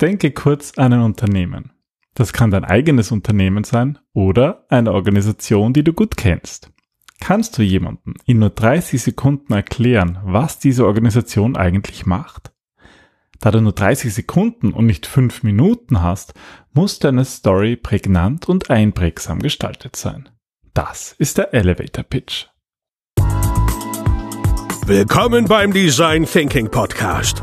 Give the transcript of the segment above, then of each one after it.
Denke kurz an ein Unternehmen. Das kann dein eigenes Unternehmen sein oder eine Organisation, die du gut kennst. Kannst du jemandem in nur 30 Sekunden erklären, was diese Organisation eigentlich macht? Da du nur 30 Sekunden und nicht 5 Minuten hast, muss deine Story prägnant und einprägsam gestaltet sein. Das ist der Elevator Pitch. Willkommen beim Design Thinking Podcast,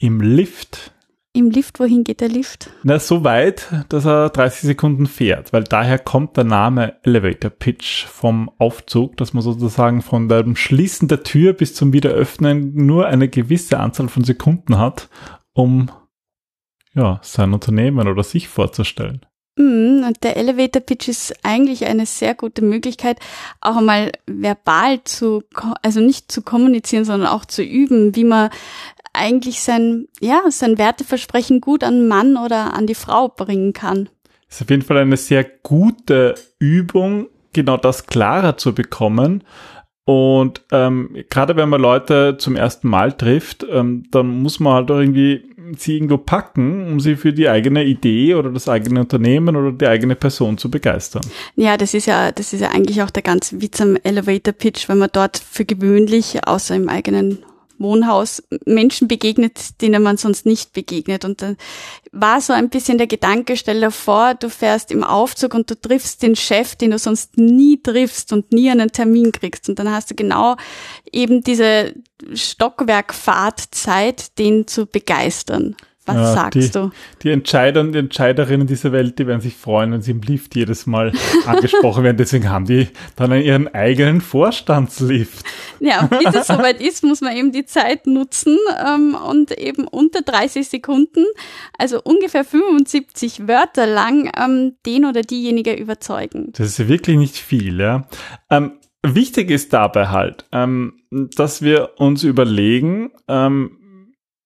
im Lift, im Lift, wohin geht der Lift? Na, so weit, dass er 30 Sekunden fährt, weil daher kommt der Name Elevator Pitch vom Aufzug, dass man sozusagen von dem Schließen der Tür bis zum Wiederöffnen nur eine gewisse Anzahl von Sekunden hat, um ja, sein Unternehmen oder sich vorzustellen. Mhm, und der Elevator Pitch ist eigentlich eine sehr gute Möglichkeit, auch einmal verbal zu, also nicht zu kommunizieren, sondern auch zu üben, wie man eigentlich sein, ja, sein Werteversprechen gut an Mann oder an die Frau bringen kann. Das ist auf jeden Fall eine sehr gute Übung, genau das klarer zu bekommen. Und ähm, gerade wenn man Leute zum ersten Mal trifft, ähm, dann muss man halt auch irgendwie sie irgendwo packen, um sie für die eigene Idee oder das eigene Unternehmen oder die eigene Person zu begeistern. Ja, das ist ja, das ist ja eigentlich auch der ganze Witz am Elevator Pitch, wenn man dort für gewöhnlich, außer im eigenen Wohnhaus Menschen begegnet, denen man sonst nicht begegnet. Und dann war so ein bisschen der Gedanke, stell dir vor, du fährst im Aufzug und du triffst den Chef, den du sonst nie triffst und nie einen Termin kriegst. Und dann hast du genau eben diese Stockwerkfahrtzeit, den zu begeistern. Was ja, sagst die, du? Die Entscheider und Entscheiderinnen dieser Welt, die werden sich freuen, wenn sie im Lift jedes Mal angesprochen werden. Deswegen haben die dann ihren eigenen Vorstandslift. Ja, bis es soweit ist, muss man eben die Zeit nutzen ähm, und eben unter 30 Sekunden, also ungefähr 75 Wörter lang, ähm, den oder diejenige überzeugen. Das ist ja wirklich nicht viel, ja. Ähm, wichtig ist dabei halt, ähm, dass wir uns überlegen, ähm,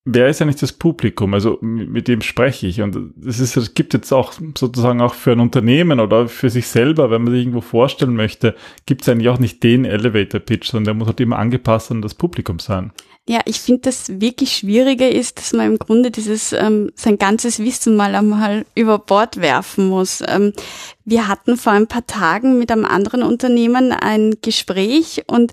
wer ist eigentlich das Publikum? Also mit dem spreche ich. Und es ist, es gibt jetzt auch sozusagen auch für ein Unternehmen oder für sich selber, wenn man sich irgendwo vorstellen möchte, gibt es eigentlich auch nicht den Elevator Pitch, sondern der muss halt immer angepasst an das Publikum sein. Ja, ich finde, das wirklich Schwierige ist, dass man im Grunde dieses ähm, sein ganzes Wissen mal einmal über Bord werfen muss. Ähm, wir hatten vor ein paar Tagen mit einem anderen Unternehmen ein Gespräch und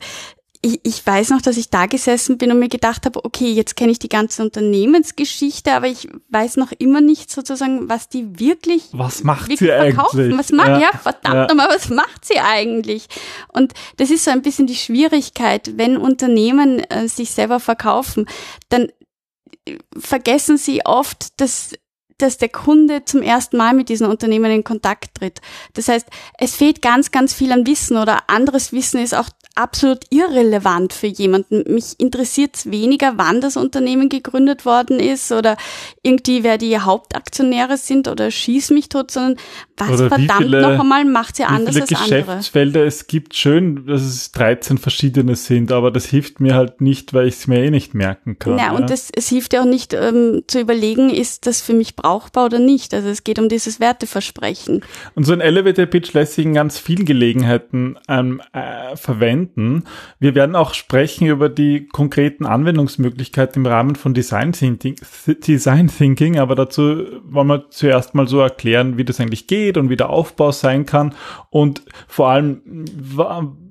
ich, ich weiß noch, dass ich da gesessen bin und mir gedacht habe, okay, jetzt kenne ich die ganze Unternehmensgeschichte, aber ich weiß noch immer nicht sozusagen, was die wirklich Was macht wirklich sie verkaufen. eigentlich? Was macht, ja, ja verdammt ja. nochmal, was macht sie eigentlich? Und das ist so ein bisschen die Schwierigkeit, wenn Unternehmen äh, sich selber verkaufen, dann äh, vergessen sie oft, dass dass der Kunde zum ersten Mal mit diesen Unternehmen in Kontakt tritt. Das heißt, es fehlt ganz, ganz viel an Wissen oder anderes Wissen ist auch absolut irrelevant für jemanden. Mich interessiert es weniger, wann das Unternehmen gegründet worden ist oder irgendwie, wer die Hauptaktionäre sind oder schieß mich tot, sondern was oder verdammt viele, noch einmal macht sie anders als andere. Geschäftsfelder es gibt, schön, dass es 13 verschiedene sind, aber das hilft mir halt nicht, weil ich es mir eh nicht merken kann. Ja, ja. und das, es hilft ja auch nicht ähm, zu überlegen, ist das für mich brauchbar oder nicht. Also es geht um dieses Werteversprechen. Und so ein Elevator Pitch lässt sich in ganz vielen Gelegenheiten ähm, äh, verwenden verwenden. Wir werden auch sprechen über die konkreten Anwendungsmöglichkeiten im Rahmen von Design Thinking, Design Thinking, aber dazu wollen wir zuerst mal so erklären, wie das eigentlich geht und wie der Aufbau sein kann und vor allem,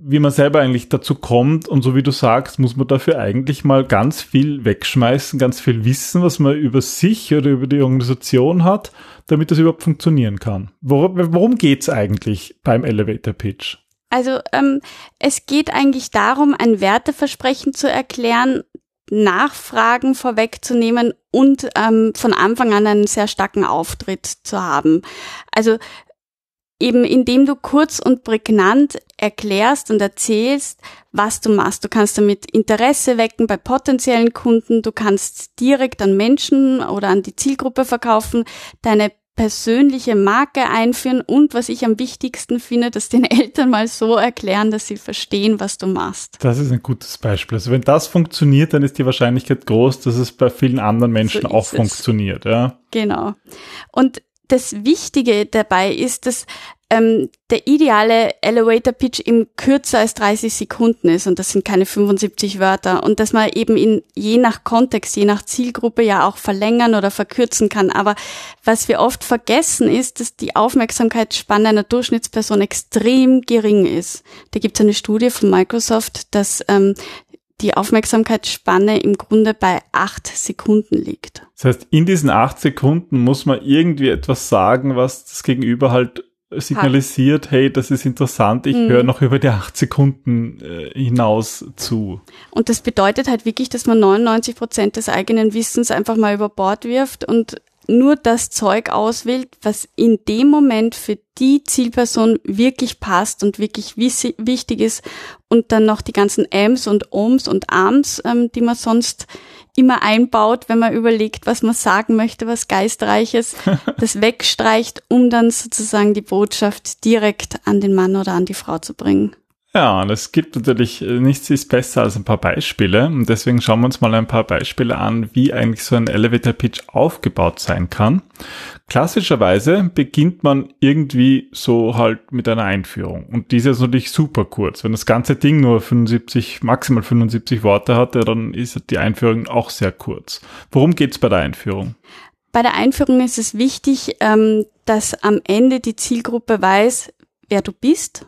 wie man selber eigentlich dazu kommt und so wie du sagst, muss man dafür eigentlich mal ganz viel wegschmeißen, ganz viel wissen, was man über sich oder über die Organisation hat, damit das überhaupt funktionieren kann. Worum, worum geht's eigentlich beim Elevator Pitch? Also ähm, es geht eigentlich darum, ein Werteversprechen zu erklären, Nachfragen vorwegzunehmen und ähm, von Anfang an einen sehr starken Auftritt zu haben. Also eben indem du kurz und prägnant erklärst und erzählst, was du machst. Du kannst damit Interesse wecken bei potenziellen Kunden, du kannst direkt an Menschen oder an die Zielgruppe verkaufen, deine persönliche Marke einführen und was ich am wichtigsten finde, dass den Eltern mal so erklären, dass sie verstehen, was du machst. Das ist ein gutes Beispiel. Also wenn das funktioniert, dann ist die Wahrscheinlichkeit groß, dass es bei vielen anderen Menschen so auch es. funktioniert, ja. Genau. Und das Wichtige dabei ist, dass ähm, der ideale Elevator Pitch eben kürzer als 30 Sekunden ist und das sind keine 75 Wörter und dass man eben in je nach Kontext, je nach Zielgruppe ja auch verlängern oder verkürzen kann. Aber was wir oft vergessen ist, dass die Aufmerksamkeitsspanne einer Durchschnittsperson extrem gering ist. Da gibt es eine Studie von Microsoft, dass ähm, die Aufmerksamkeitsspanne im Grunde bei acht Sekunden liegt. Das heißt, in diesen acht Sekunden muss man irgendwie etwas sagen, was das Gegenüber halt signalisiert, hey, das ist interessant, ich mhm. höre noch über die acht Sekunden äh, hinaus zu. Und das bedeutet halt wirklich, dass man 99 Prozent des eigenen Wissens einfach mal über Bord wirft und nur das Zeug auswählt, was in dem Moment für die Zielperson wirklich passt und wirklich wichtig ist und dann noch die ganzen Ams und Ohms und Arms, ähm, die man sonst immer einbaut, wenn man überlegt, was man sagen möchte, was Geistreiches, das wegstreicht, um dann sozusagen die Botschaft direkt an den Mann oder an die Frau zu bringen. Ja, und es gibt natürlich äh, nichts ist besser als ein paar Beispiele. Und deswegen schauen wir uns mal ein paar Beispiele an, wie eigentlich so ein Elevator Pitch aufgebaut sein kann. Klassischerweise beginnt man irgendwie so halt mit einer Einführung. Und diese ist natürlich super kurz. Wenn das ganze Ding nur 75, maximal 75 Worte hat, dann ist die Einführung auch sehr kurz. Worum geht's bei der Einführung? Bei der Einführung ist es wichtig, ähm, dass am Ende die Zielgruppe weiß, wer du bist,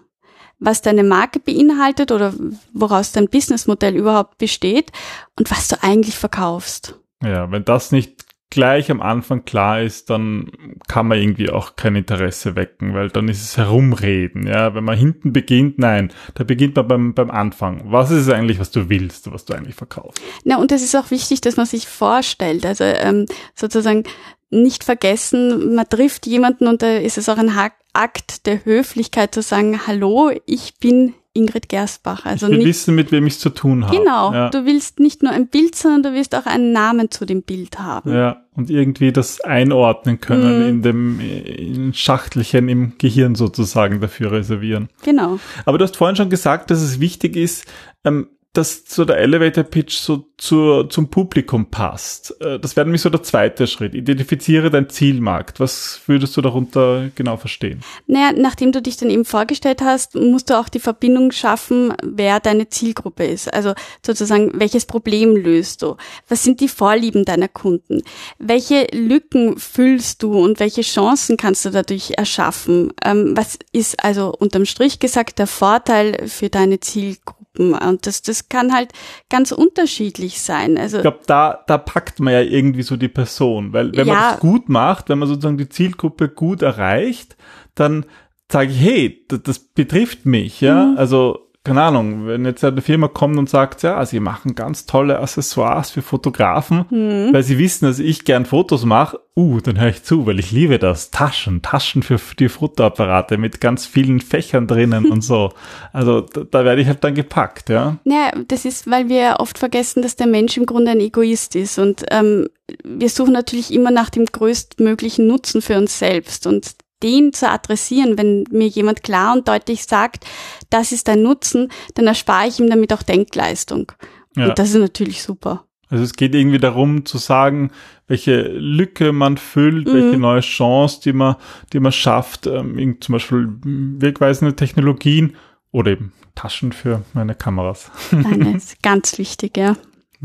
was deine Marke beinhaltet oder woraus dein Businessmodell überhaupt besteht und was du eigentlich verkaufst. Ja, wenn das nicht gleich am Anfang klar ist, dann kann man irgendwie auch kein Interesse wecken, weil dann ist es herumreden. Ja, wenn man hinten beginnt, nein, da beginnt man beim, beim Anfang. Was ist es eigentlich, was du willst, was du eigentlich verkaufst? Na, und es ist auch wichtig, dass man sich vorstellt. Also ähm, sozusagen nicht vergessen, man trifft jemanden und da ist es auch ein Akt der Höflichkeit zu sagen, hallo, ich bin Ingrid Gersbach. Also ich will nicht, wissen, mit wem ich es zu tun habe. Genau, ja. du willst nicht nur ein Bild, sondern du willst auch einen Namen zu dem Bild haben. Ja, und irgendwie das einordnen können mhm. in dem in Schachtelchen im Gehirn sozusagen dafür reservieren. Genau. Aber du hast vorhin schon gesagt, dass es wichtig ist, ähm, dass so der Elevator Pitch so zur, zum Publikum passt. Äh, das wäre nämlich so der zweite Schritt. Identifiziere dein Zielmarkt. Was würdest du darunter genau verstehen? Naja, nachdem du dich dann eben vorgestellt hast, musst du auch die Verbindung schaffen, wer deine Zielgruppe ist. Also sozusagen, welches Problem löst du? Was sind die Vorlieben deiner Kunden? Welche Lücken füllst du und welche Chancen kannst du dadurch erschaffen? Ähm, was ist also unterm Strich gesagt der Vorteil für deine Zielgruppe? Gruppen. Und das, das kann halt ganz unterschiedlich sein. Also ich glaube, da, da packt man ja irgendwie so die Person, weil wenn ja. man das gut macht, wenn man sozusagen die Zielgruppe gut erreicht, dann sage ich, hey, das, das betrifft mich, ja. Mhm. Also keine Ahnung, wenn jetzt eine Firma kommt und sagt, ja, sie machen ganz tolle Accessoires für Fotografen, mhm. weil sie wissen, dass ich gern Fotos mache, uh, dann höre ich zu, weil ich liebe das. Taschen, Taschen für die Fotoapparate mit ganz vielen Fächern drinnen und so. Also da, da, werde ich halt dann gepackt, ja. Ja, das ist, weil wir oft vergessen, dass der Mensch im Grunde ein Egoist ist und ähm, wir suchen natürlich immer nach dem größtmöglichen Nutzen für uns selbst und den zu adressieren, wenn mir jemand klar und deutlich sagt, das ist ein Nutzen, dann erspare ich ihm damit auch Denkleistung. Ja. Und das ist natürlich super. Also es geht irgendwie darum zu sagen, welche Lücke man füllt, mhm. welche neue Chance, die man, die man schafft, ähm, zum Beispiel wegweisende Technologien oder eben Taschen für meine Kameras. Nein, ist ganz wichtig, ja.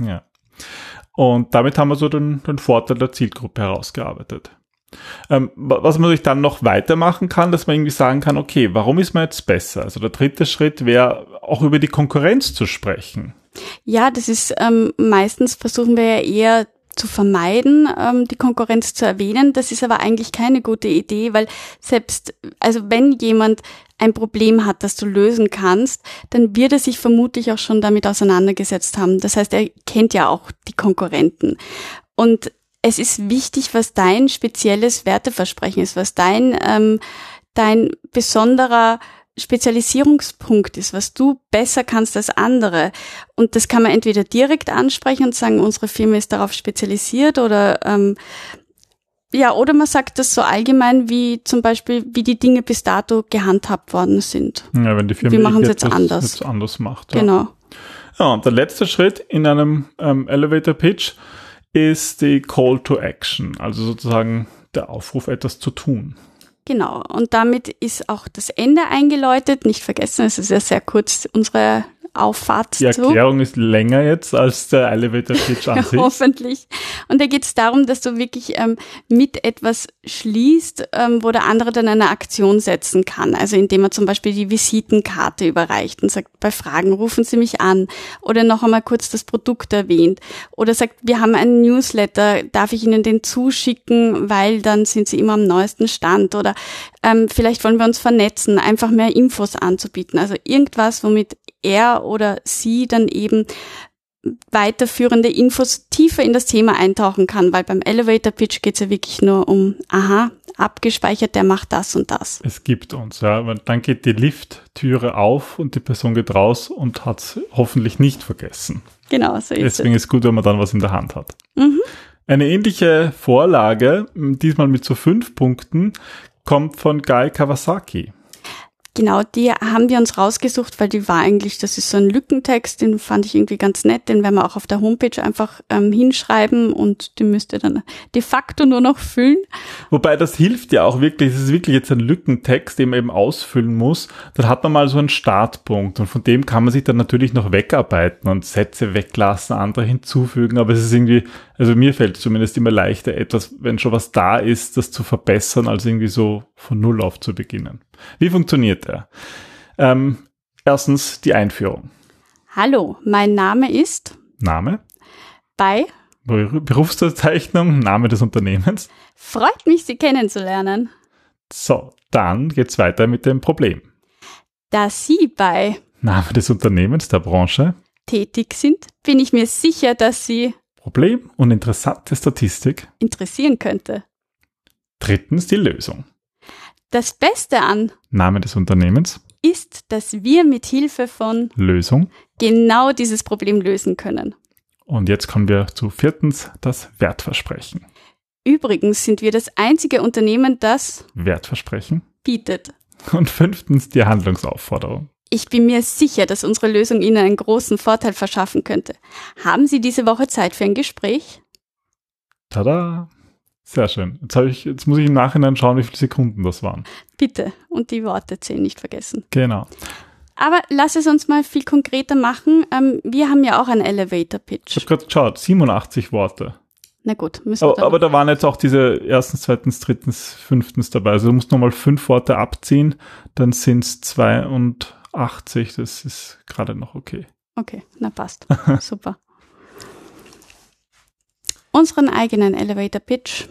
Ja. Und damit haben wir so den, den Vorteil der Zielgruppe herausgearbeitet. Ähm, was man natürlich dann noch weitermachen kann, dass man irgendwie sagen kann, okay, warum ist man jetzt besser? Also der dritte Schritt wäre auch über die Konkurrenz zu sprechen. Ja, das ist ähm, meistens versuchen wir ja eher zu vermeiden, ähm, die Konkurrenz zu erwähnen. Das ist aber eigentlich keine gute Idee, weil selbst, also wenn jemand ein Problem hat, das du lösen kannst, dann wird er sich vermutlich auch schon damit auseinandergesetzt haben. Das heißt, er kennt ja auch die Konkurrenten. Und es ist wichtig, was dein spezielles Werteversprechen ist, was dein, ähm, dein besonderer Spezialisierungspunkt ist, was du besser kannst als andere. Und das kann man entweder direkt ansprechen und sagen, unsere Firma ist darauf spezialisiert oder ähm, ja, oder man sagt das so allgemein, wie zum Beispiel, wie die Dinge bis dato gehandhabt worden sind. Ja, wenn die Firma Wir machen es jetzt jetzt anders. Jetzt anders macht. Ja. Genau. Ja, und der letzte Schritt in einem ähm, Elevator Pitch ist die Call to Action, also sozusagen der Aufruf, etwas zu tun. Genau. Und damit ist auch das Ende eingeläutet. Nicht vergessen, es ist ja sehr kurz unsere Auffahrt Die zu. Erklärung ist länger jetzt als der Elevator Pitch an sich. Hoffentlich. Und da geht es darum, dass du wirklich ähm, mit etwas schließt, ähm, wo der andere dann eine Aktion setzen kann. Also indem er zum Beispiel die Visitenkarte überreicht und sagt, bei Fragen rufen Sie mich an. Oder noch einmal kurz das Produkt erwähnt. Oder sagt, wir haben einen Newsletter, darf ich Ihnen den zuschicken, weil dann sind Sie immer am neuesten Stand. Oder ähm, vielleicht wollen wir uns vernetzen, einfach mehr Infos anzubieten. Also irgendwas, womit er oder sie dann eben weiterführende Infos tiefer in das Thema eintauchen kann, weil beim Elevator Pitch geht es ja wirklich nur um, aha, abgespeichert, der macht das und das. Es gibt uns, ja. Dann geht die Lifttüre auf und die Person geht raus und hat es hoffentlich nicht vergessen. Genau, so ist Deswegen es. ist gut, wenn man dann was in der Hand hat. Mhm. Eine ähnliche Vorlage, diesmal mit so fünf Punkten, kommt von Guy Kawasaki. Genau, die haben wir uns rausgesucht, weil die war eigentlich, das ist so ein Lückentext, den fand ich irgendwie ganz nett, den werden wir auch auf der Homepage einfach ähm, hinschreiben und den müsst ihr dann de facto nur noch füllen. Wobei das hilft ja auch wirklich, es ist wirklich jetzt ein Lückentext, den man eben ausfüllen muss. Dann hat man mal so einen Startpunkt und von dem kann man sich dann natürlich noch wegarbeiten und Sätze weglassen, andere hinzufügen, aber es ist irgendwie, also mir fällt es zumindest immer leichter, etwas, wenn schon was da ist, das zu verbessern, als irgendwie so von Null auf zu beginnen. Wie funktioniert er? Ähm, erstens die Einführung. Hallo, mein Name ist Name, bei Beru- Berufsbezeichnung, Name des Unternehmens. Freut mich, Sie kennenzulernen. So, dann geht's weiter mit dem Problem. Da Sie bei Name des Unternehmens, der Branche, tätig sind, bin ich mir sicher, dass Sie Problem und interessante Statistik. interessieren könnte. Drittens die Lösung. Das Beste an Name des Unternehmens, ist, dass wir mit Hilfe von Lösung. genau dieses Problem lösen können. Und jetzt kommen wir zu viertens das Wertversprechen. Übrigens sind wir das einzige Unternehmen, das Wertversprechen. bietet. Und fünftens die Handlungsaufforderung. Ich bin mir sicher, dass unsere Lösung Ihnen einen großen Vorteil verschaffen könnte. Haben Sie diese Woche Zeit für ein Gespräch? Tada! Sehr schön. Jetzt, ich, jetzt muss ich im Nachhinein schauen, wie viele Sekunden das waren. Bitte. Und die Worte zählen nicht vergessen. Genau. Aber lass es uns mal viel konkreter machen. Ähm, wir haben ja auch einen Elevator Ich habe gerade geschaut, 87 Worte. Na gut, müssen wir Aber, aber da waren jetzt auch diese erstens, zweitens, drittens, fünftens dabei. Also du musst nochmal fünf Worte abziehen, dann sind es 82. Das ist gerade noch okay. Okay, na passt. Super. Unseren eigenen Elevator Pitch.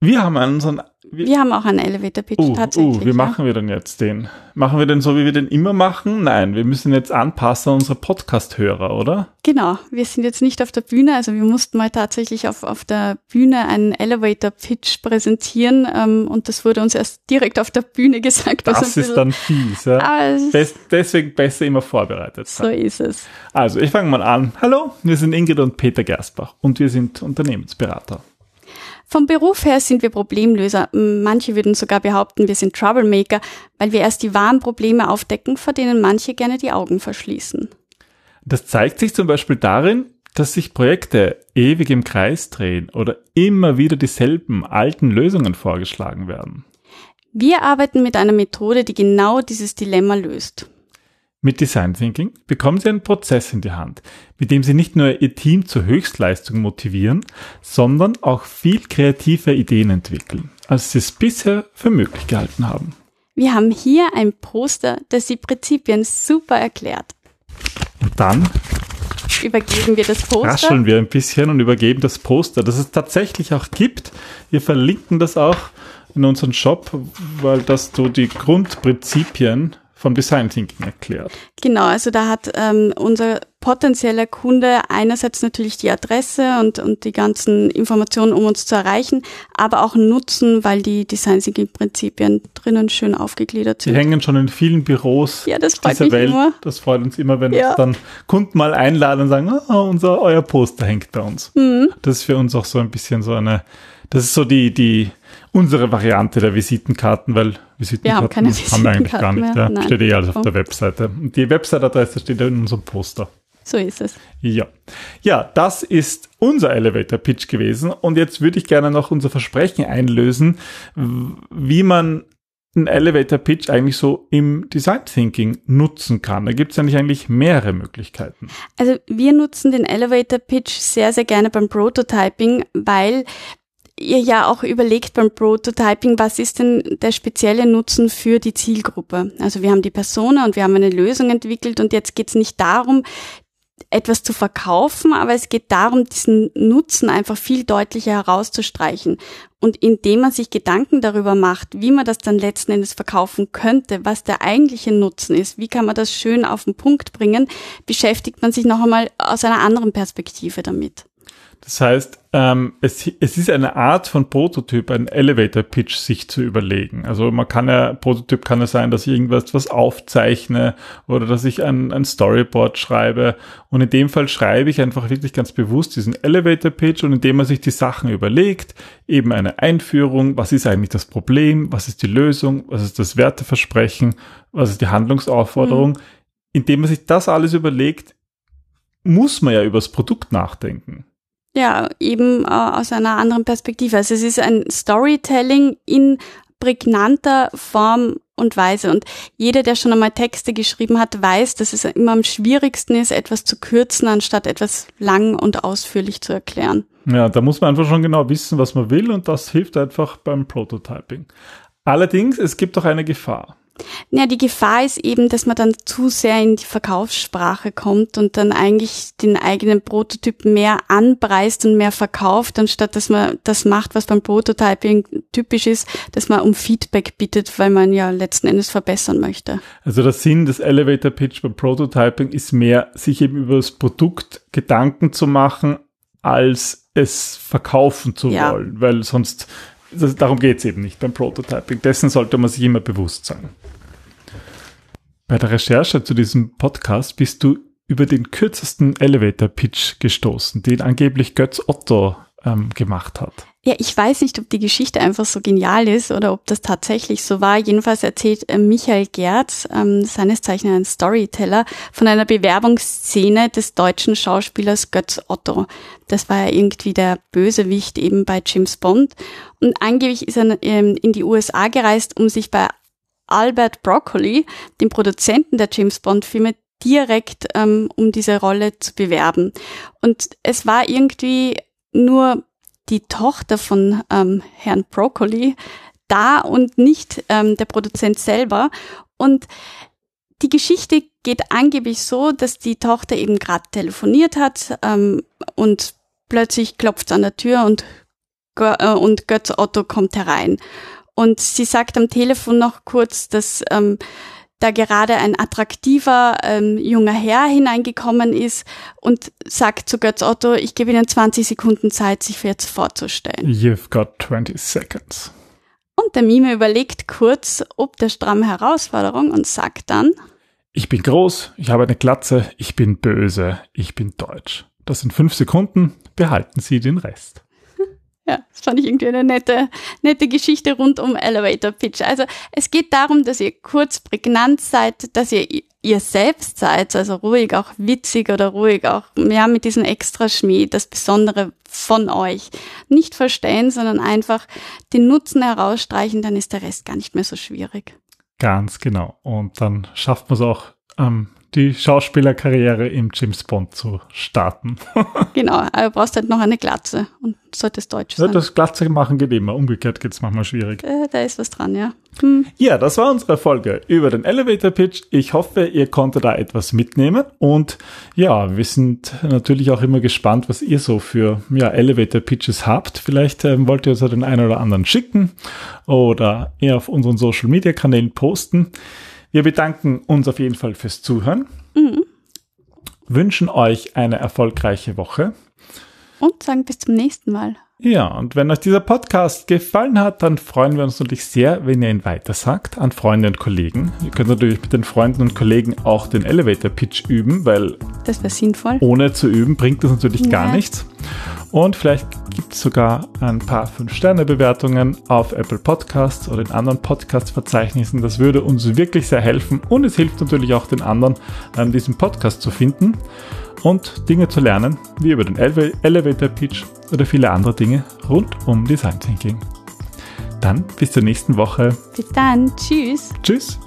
Wir haben unseren. Wir, Wir haben auch einen Elevator Pitch uh, tatsächlich. uh, wie ja. machen wir denn jetzt den? Machen wir den so, wie wir den immer machen? Nein, wir müssen jetzt anpassen an unsere Podcast-Hörer, oder? Genau, wir sind jetzt nicht auf der Bühne, also wir mussten mal tatsächlich auf, auf der Bühne einen Elevator Pitch präsentieren ähm, und das wurde uns erst direkt auf der Bühne gesagt. Das ist bisschen- dann fies. Ja? Best, deswegen besser immer vorbereitet so sein. ist es. Also, ich fange mal an. Hallo, wir sind Ingrid und Peter Gersbach und wir sind Unternehmensberater. Vom Beruf her sind wir Problemlöser. Manche würden sogar behaupten, wir sind Troublemaker, weil wir erst die wahren Probleme aufdecken, vor denen manche gerne die Augen verschließen. Das zeigt sich zum Beispiel darin, dass sich Projekte ewig im Kreis drehen oder immer wieder dieselben alten Lösungen vorgeschlagen werden. Wir arbeiten mit einer Methode, die genau dieses Dilemma löst. Mit Design Thinking bekommen Sie einen Prozess in die Hand, mit dem Sie nicht nur Ihr Team zur Höchstleistung motivieren, sondern auch viel kreative Ideen entwickeln, als Sie es bisher für möglich gehalten haben. Wir haben hier ein Poster, das die Prinzipien super erklärt. Und dann Übergeben wir das Poster. rascheln wir ein bisschen und übergeben das Poster, das es tatsächlich auch gibt. Wir verlinken das auch in unseren Shop, weil das so die Grundprinzipien vom Design Thinking erklärt. Genau, also da hat ähm, unser potenzieller Kunde einerseits natürlich die Adresse und, und die ganzen Informationen, um uns zu erreichen, aber auch nutzen, weil die Design Thinking Prinzipien drinnen schön aufgegliedert sind. Die hängen schon in vielen Büros ja, das freut dieser mich Welt. Immer. Das freut uns immer, wenn Ja. uns dann Kunden mal einladen und sagen, ah, unser, euer Poster hängt bei uns. Mhm. Das ist für uns auch so ein bisschen so eine, das ist so die, die, unsere Variante der Visitenkarten, weil Visitenkarten keine haben wir eigentlich gar Visitenkarten nicht. mehr. Ja. Steht eh alles auf Oh. der Webseite. Und die Website-Adresse steht ja in unserem Poster. So ist es. Ja. Ja, das ist unser Elevator Pitch gewesen. Und jetzt würde ich gerne noch unser Versprechen einlösen, wie man einen Elevator Pitch eigentlich so im Design Thinking nutzen kann. Da gibt es eigentlich eigentlich mehrere Möglichkeiten. Also wir nutzen den Elevator Pitch sehr, sehr gerne beim Prototyping, weil ihr ja auch überlegt beim Prototyping, was ist denn der spezielle Nutzen für die Zielgruppe? Also wir haben die Persona und wir haben eine Lösung entwickelt und jetzt geht es nicht darum, etwas zu verkaufen, aber es geht darum, diesen Nutzen einfach viel deutlicher herauszustreichen. Und indem man sich Gedanken darüber macht, wie man das dann letzten Endes verkaufen könnte, was der eigentliche Nutzen ist, wie kann man das schön auf den Punkt bringen, beschäftigt man sich noch einmal aus einer anderen Perspektive damit. Das heißt, ähm, es, es ist eine Art von Prototyp, ein Elevator Pitch sich zu überlegen. Also man kann ja, Prototyp kann ja sein, dass ich irgendwas was aufzeichne oder dass ich ein, ein Storyboard schreibe. Und in dem Fall schreibe ich einfach wirklich ganz bewusst diesen Elevator Pitch und indem man sich die Sachen überlegt, eben eine Einführung, was ist eigentlich das Problem, was ist die Lösung, was ist das Werteversprechen, was ist die Handlungsaufforderung. Indem man sich das alles überlegt, muss man ja über das Produkt nachdenken. Ja, eben äh, aus einer anderen Perspektive. Also es ist ein Storytelling in prägnanter Form und Weise. Und jeder, der schon einmal Texte geschrieben hat, weiß, dass es immer am schwierigsten ist, etwas zu kürzen, anstatt etwas lang und ausführlich zu erklären. Ja, da muss man einfach schon genau wissen, was man will und das hilft einfach beim Prototyping. Allerdings, es gibt auch eine Gefahr. Ja, die Gefahr ist eben, dass man dann zu sehr in die Verkaufssprache kommt und dann eigentlich den eigenen Prototyp mehr anpreist und mehr verkauft, anstatt dass man das macht, was beim Prototyping typisch ist, dass man um Feedback bittet, weil man ja letzten Endes verbessern möchte. Also der Sinn des Elevator Pitch beim Prototyping ist mehr, sich eben über das Produkt Gedanken zu machen, als es verkaufen zu Ja. wollen, weil sonst, das, darum geht es eben nicht beim Prototyping. Dessen sollte man sich immer bewusst sein. Bei der Recherche zu diesem Podcast bist du über den kürzesten Elevator Pitch gestoßen, den angeblich Götz Otto ähm, gemacht hat. Ja, ich weiß nicht, ob die Geschichte einfach so genial ist oder ob das tatsächlich so war. Jedenfalls erzählt äh, Michael Gerz, ähm, seines Zeichens ein Storyteller, von einer Bewerbungsszene des deutschen Schauspielers Götz Otto. Das war ja irgendwie der Bösewicht eben bei James Bond. Und angeblich ist er ähm, in die USA gereist, um sich bei Albert Broccoli, dem Produzenten der James Bond-Filme, direkt ähm, um diese Rolle zu bewerben. Und es war irgendwie nur die Tochter von ähm, Herrn Broccoli da und nicht ähm, der Produzent selber. Und die Geschichte geht angeblich so, dass die Tochter eben gerade telefoniert hat ähm, und plötzlich klopft an der Tür und, äh, und Götz Otto kommt herein. Und sie sagt am Telefon noch kurz, dass ähm, da gerade ein attraktiver ähm, junger Herr hineingekommen ist und sagt zu Götz Otto, ich gebe Ihnen 20 Sekunden Zeit, sich jetzt vorzustellen. You've got 20 seconds. Und der Mime überlegt kurz, ob der stramme Herausforderung und sagt dann, Ich bin groß, ich habe eine Glatze, ich bin böse, ich bin deutsch. Das sind fünf Sekunden, behalten Sie den Rest. Ja, das fand ich irgendwie eine nette, nette Geschichte rund um Elevator Pitch. Also es geht darum, dass ihr kurz prägnant seid, dass ihr ihr selbst seid, also ruhig, auch witzig oder ruhig, auch ja mit diesem extra Schmäh, das Besondere von euch. Nicht verstehen, sondern einfach den Nutzen herausstreichen, dann ist der Rest gar nicht mehr so schwierig. Ganz genau. Und dann schafft man es auch, ähm, die Schauspielerkarriere im James Bond zu starten. Genau, aber du brauchst halt noch eine Glatze und solltest deutsch Ja, sein. das Glatze machen geht immer, umgekehrt geht es manchmal schwierig. äh, da ist was dran, ja. Hm. Ja, das war unsere Folge über den Elevator Pitch. Ich hoffe, ihr konntet da etwas mitnehmen. Und ja, wir sind natürlich auch immer gespannt, was ihr so für ja, Elevator Pitches habt. Vielleicht ähm, wollt ihr uns ja den einen oder anderen schicken oder eher auf unseren Social Media Kanälen posten. Wir bedanken uns auf jeden Fall fürs Zuhören. wünschen euch eine erfolgreiche Woche. Und sagen bis zum nächsten Mal. Ja, und wenn euch dieser Podcast gefallen hat, dann freuen wir uns natürlich sehr, wenn ihr ihn weitersagt an Freunde und Kollegen. Ihr könnt natürlich mit den Freunden und Kollegen auch den Elevator Pitch üben, weil das wäre sinnvoll. Ohne zu üben bringt das natürlich ja. gar nichts. Und vielleicht gibt es sogar ein paar 5-Sterne-Bewertungen auf Apple Podcasts oder in anderen Podcast-Verzeichnissen. Das würde uns wirklich sehr helfen und es hilft natürlich auch den anderen, diesen Podcast zu finden und Dinge zu lernen, wie über den Elevator Pitch oder viele andere Dinge rund um Design Thinking. Dann bis zur nächsten Woche. Bis dann. Tschüss. Tschüss.